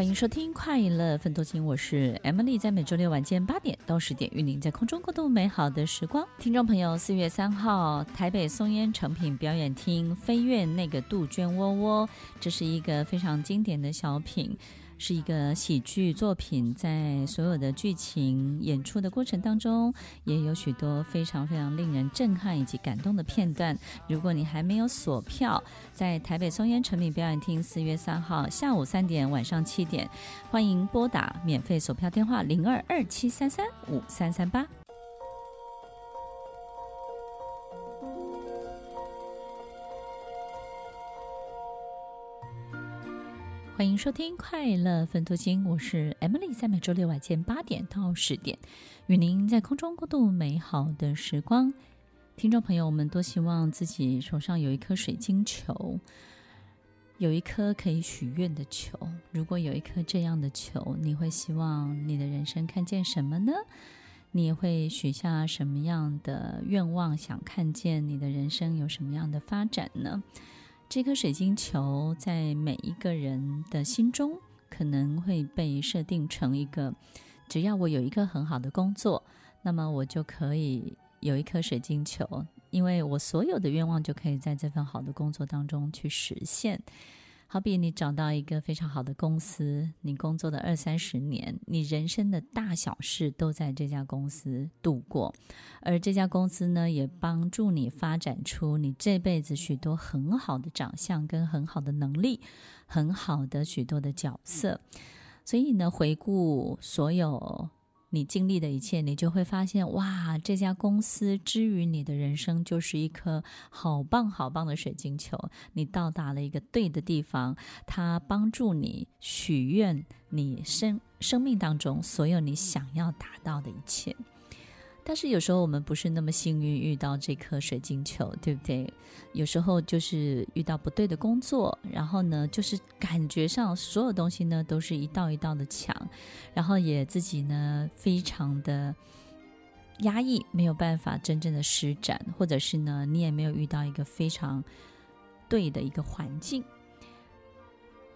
欢迎收听《快乐奋斗情》，我是 Emily，在每周六晚间八点到十点，与您在空中共度美好的时光。听众朋友，四月三号，台北松烟成品表演厅《飞越那个杜鹃窝窝》，这是一个非常经典的小品。是一个喜剧作品，在所有的剧情演出的过程当中，也有许多非常非常令人震撼以及感动的片段。如果你还没有锁票，在台北松烟成品表演厅，四月三号下午三点、晚上七点，欢迎拨打免费锁票电话零二二七三三五三三八。欢迎收听《快乐分多精》，我是 Emily，在每周六晚间八点到十点，与您在空中共度美好的时光。听众朋友，们多希望自己手上有一颗水晶球，有一颗可以许愿的球。如果有一颗这样的球，你会希望你的人生看见什么呢？你会许下什么样的愿望，想看见你的人生有什么样的发展呢？这颗水晶球在每一个人的心中，可能会被设定成一个：只要我有一个很好的工作，那么我就可以有一颗水晶球，因为我所有的愿望就可以在这份好的工作当中去实现。好比你找到一个非常好的公司，你工作的二三十年，你人生的大小事都在这家公司度过，而这家公司呢，也帮助你发展出你这辈子许多很好的长相跟很好的能力，很好的许多的角色。所以呢，回顾所有。你经历的一切，你就会发现，哇，这家公司之于你的人生就是一颗好棒好棒的水晶球。你到达了一个对的地方，它帮助你许愿，你生生命当中所有你想要达到的一切。但是有时候我们不是那么幸运遇到这颗水晶球，对不对？有时候就是遇到不对的工作，然后呢，就是感觉上所有东西呢都是一道一道的墙，然后也自己呢非常的压抑，没有办法真正的施展，或者是呢你也没有遇到一个非常对的一个环境。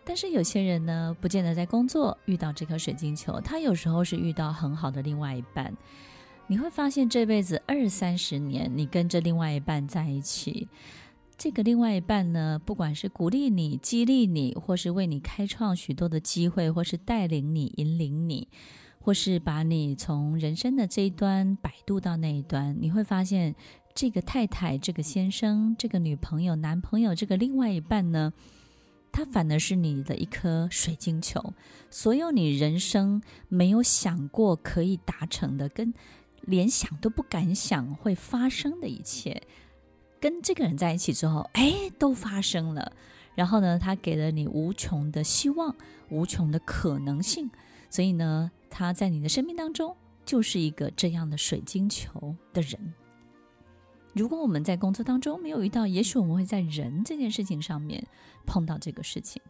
但是有些人呢，不见得在工作遇到这颗水晶球，他有时候是遇到很好的另外一半。你会发现，这辈子二三十年，你跟着另外一半在一起，这个另外一半呢，不管是鼓励你、激励你，或是为你开创许多的机会，或是带领你、引领你，或是把你从人生的这一端摆渡到那一端，你会发现，这个太太、这个先生、这个女朋友、男朋友、这个另外一半呢，他反而是你的一颗水晶球，所有你人生没有想过可以达成的，跟连想都不敢想会发生的一切，跟这个人在一起之后，哎，都发生了。然后呢，他给了你无穷的希望，无穷的可能性。所以呢，他在你的生命当中就是一个这样的水晶球的人。如果我们在工作当中没有遇到，也许我们会在人这件事情上面碰到这个事情。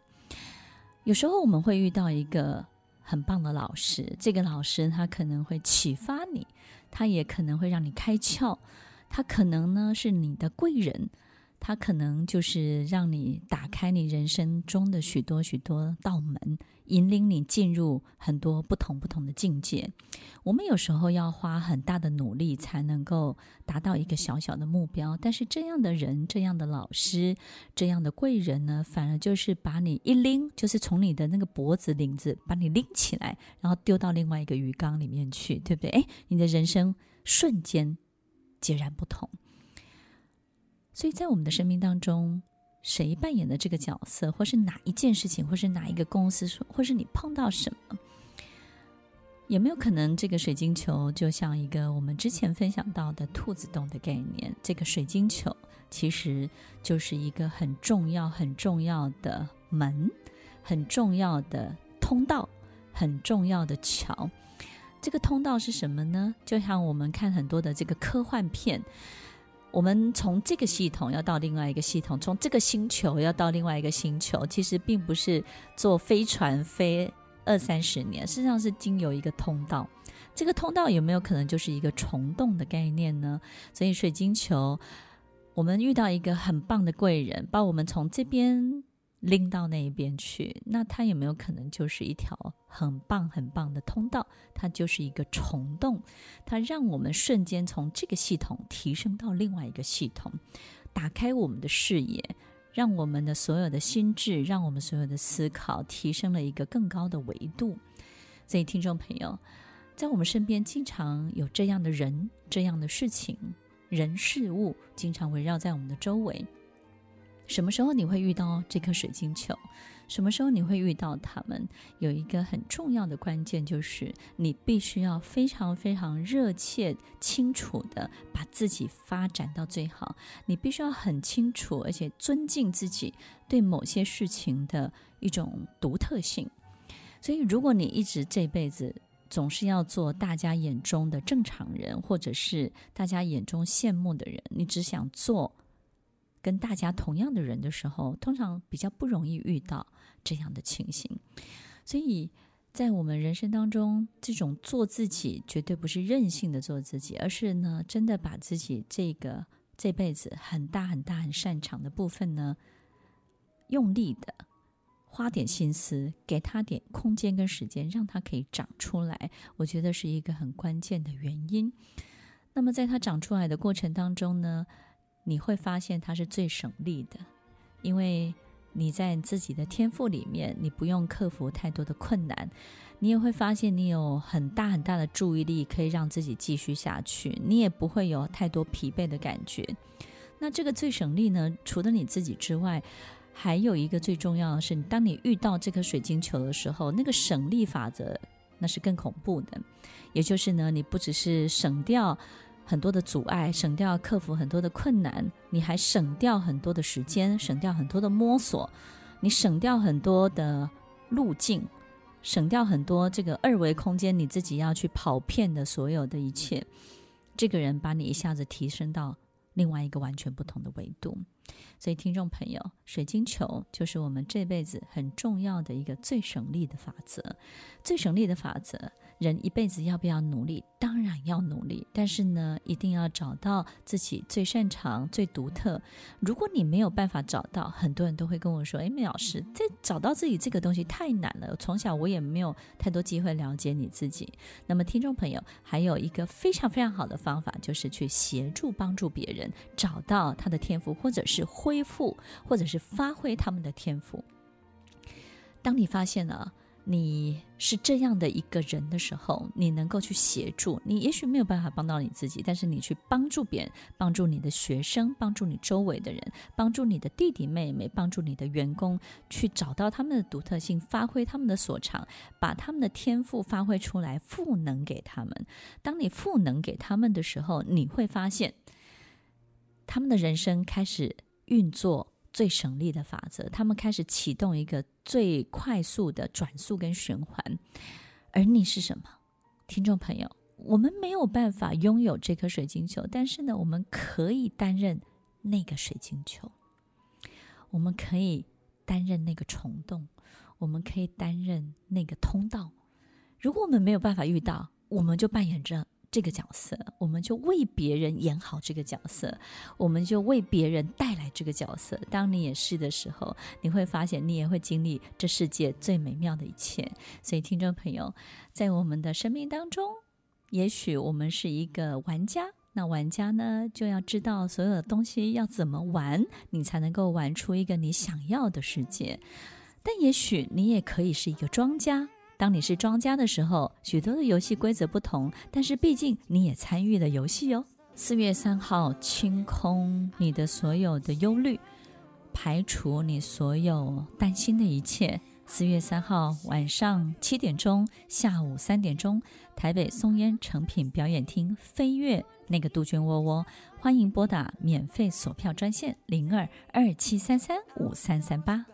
有时候我们会遇到一个。很棒的老师，这个老师他可能会启发你，他也可能会让你开窍，他可能呢是你的贵人。它可能就是让你打开你人生中的许多许多道门，引领你进入很多不同不同的境界。我们有时候要花很大的努力才能够达到一个小小的目标，但是这样的人、这样的老师、这样的贵人呢，反而就是把你一拎，就是从你的那个脖子领子把你拎起来，然后丢到另外一个鱼缸里面去，对不对？诶，你的人生瞬间截然不同。所以在我们的生命当中，谁扮演的这个角色，或是哪一件事情，或是哪一个公司，或是你碰到什么，有没有可能这个水晶球就像一个我们之前分享到的兔子洞的概念？这个水晶球其实就是一个很重要、很重要的门，很重要的通道，很重要的桥。这个通道是什么呢？就像我们看很多的这个科幻片，我们从这个系统要到另外一个系统，从这个星球要到另外一个星球，其实并不是坐飞船飞二三十年，实际上是经由一个通道。这个通道有没有可能就是一个虫洞的概念呢？所以水晶球，我们遇到一个很棒的贵人，把我们从这边。拎到那一边去，那它有没有可能就是一条很棒很棒的通道？它就是一个虫洞，它让我们瞬间从这个系统提升到另外一个系统，打开我们的视野，让我们的所有的心智，让我们所有的思考提升了一个更高的维度。所以，听众朋友，在我们身边经常有这样的人、这样的事情、人事物，经常围绕在我们的周围。什么时候你会遇到这颗水晶球？什么时候你会遇到他们？有一个很重要的关键，就是你必须要非常非常热切、清楚的把自己发展到最好。你必须要很清楚，而且尊敬自己对某些事情的一种独特性。所以，如果你一直这辈子总是要做大家眼中的正常人，或者是大家眼中羡慕的人，你只想做。跟大家同样的人的时候，通常比较不容易遇到这样的情形。所以在我们人生当中，这种做自己绝对不是任性的做自己，而是呢，真的把自己这个这辈子很大很大很擅长的部分呢，用力的花点心思，给他点空间跟时间，让他可以长出来。我觉得是一个很关键的原因。那么在他长出来的过程当中呢，你会发现它是最省力的，因为你在自己的天赋里面，你不用克服太多的困难，你也会发现你有很大很大的注意力可以让自己继续下去，你也不会有太多疲惫的感觉。那这个最省力呢，除了你自己之外，还有一个最重要的是，当你遇到这颗水晶球的时候，那个省力法则那是更恐怖的，也就是呢，你不只是省掉。很多的阻碍，省掉克服很多的困难，你还省掉很多的时间，省掉很多的摸索，你省掉很多的路径，省掉很多这个二维空间你自己要去跑遍的所有的一切。这个人把你一下子提升到另外一个完全不同的维度。所以，听众朋友，水晶球就是我们这辈子很重要的一个最省力的法则，最省力的法则。人一辈子要不要努力？当然要努力，但是呢，一定要找到自己最擅长、最独特。如果你没有办法找到，很多人都会跟我说：“哎，美老师，这找到自己这个东西太难了。从小我也没有太多机会了解你自己。”那么，听众朋友，还有一个非常非常好的方法，就是去协助帮助别人找到他的天赋，或者是恢复，或者是发挥他们的天赋。当你发现了。你是这样的一个人的时候，你能够去协助你，也许没有办法帮到你自己，但是你去帮助别人，帮助你的学生，帮助你周围的人，帮助你的弟弟妹妹，帮助你的员工，去找到他们的独特性，发挥他们的所长，把他们的天赋发挥出来，赋能给他们。当你赋能给他们的时候，你会发现，他们的人生开始运作。最省力的法则，他们开始启动一个最快速的转速跟循环，而你是什么？听众朋友，我们没有办法拥有这颗水晶球，但是呢，我们可以担任那个水晶球，我们可以担任那个虫洞，我们可以担任那个通道。如果我们没有办法遇到，我们就扮演着。这个角色，我们就为别人演好这个角色，我们就为别人带来这个角色。当你也是的时候，你会发现你也会经历这世界最美妙的一切。所以，听众朋友，在我们的生命当中，也许我们是一个玩家，那玩家呢，就要知道所有的东西要怎么玩，你才能够玩出一个你想要的世界。但也许你也可以是一个庄家。当你是庄家的时候，许多的游戏规则不同，但是毕竟你也参与了游戏哦。四月三号，清空你的所有的忧虑，排除你所有担心的一切，四月三号晚上七点钟，下午三点钟，台北松烟成品表演厅飞跃那个杜鹃窝窝，欢迎拨打免费索票专线零二二七三三五三三八。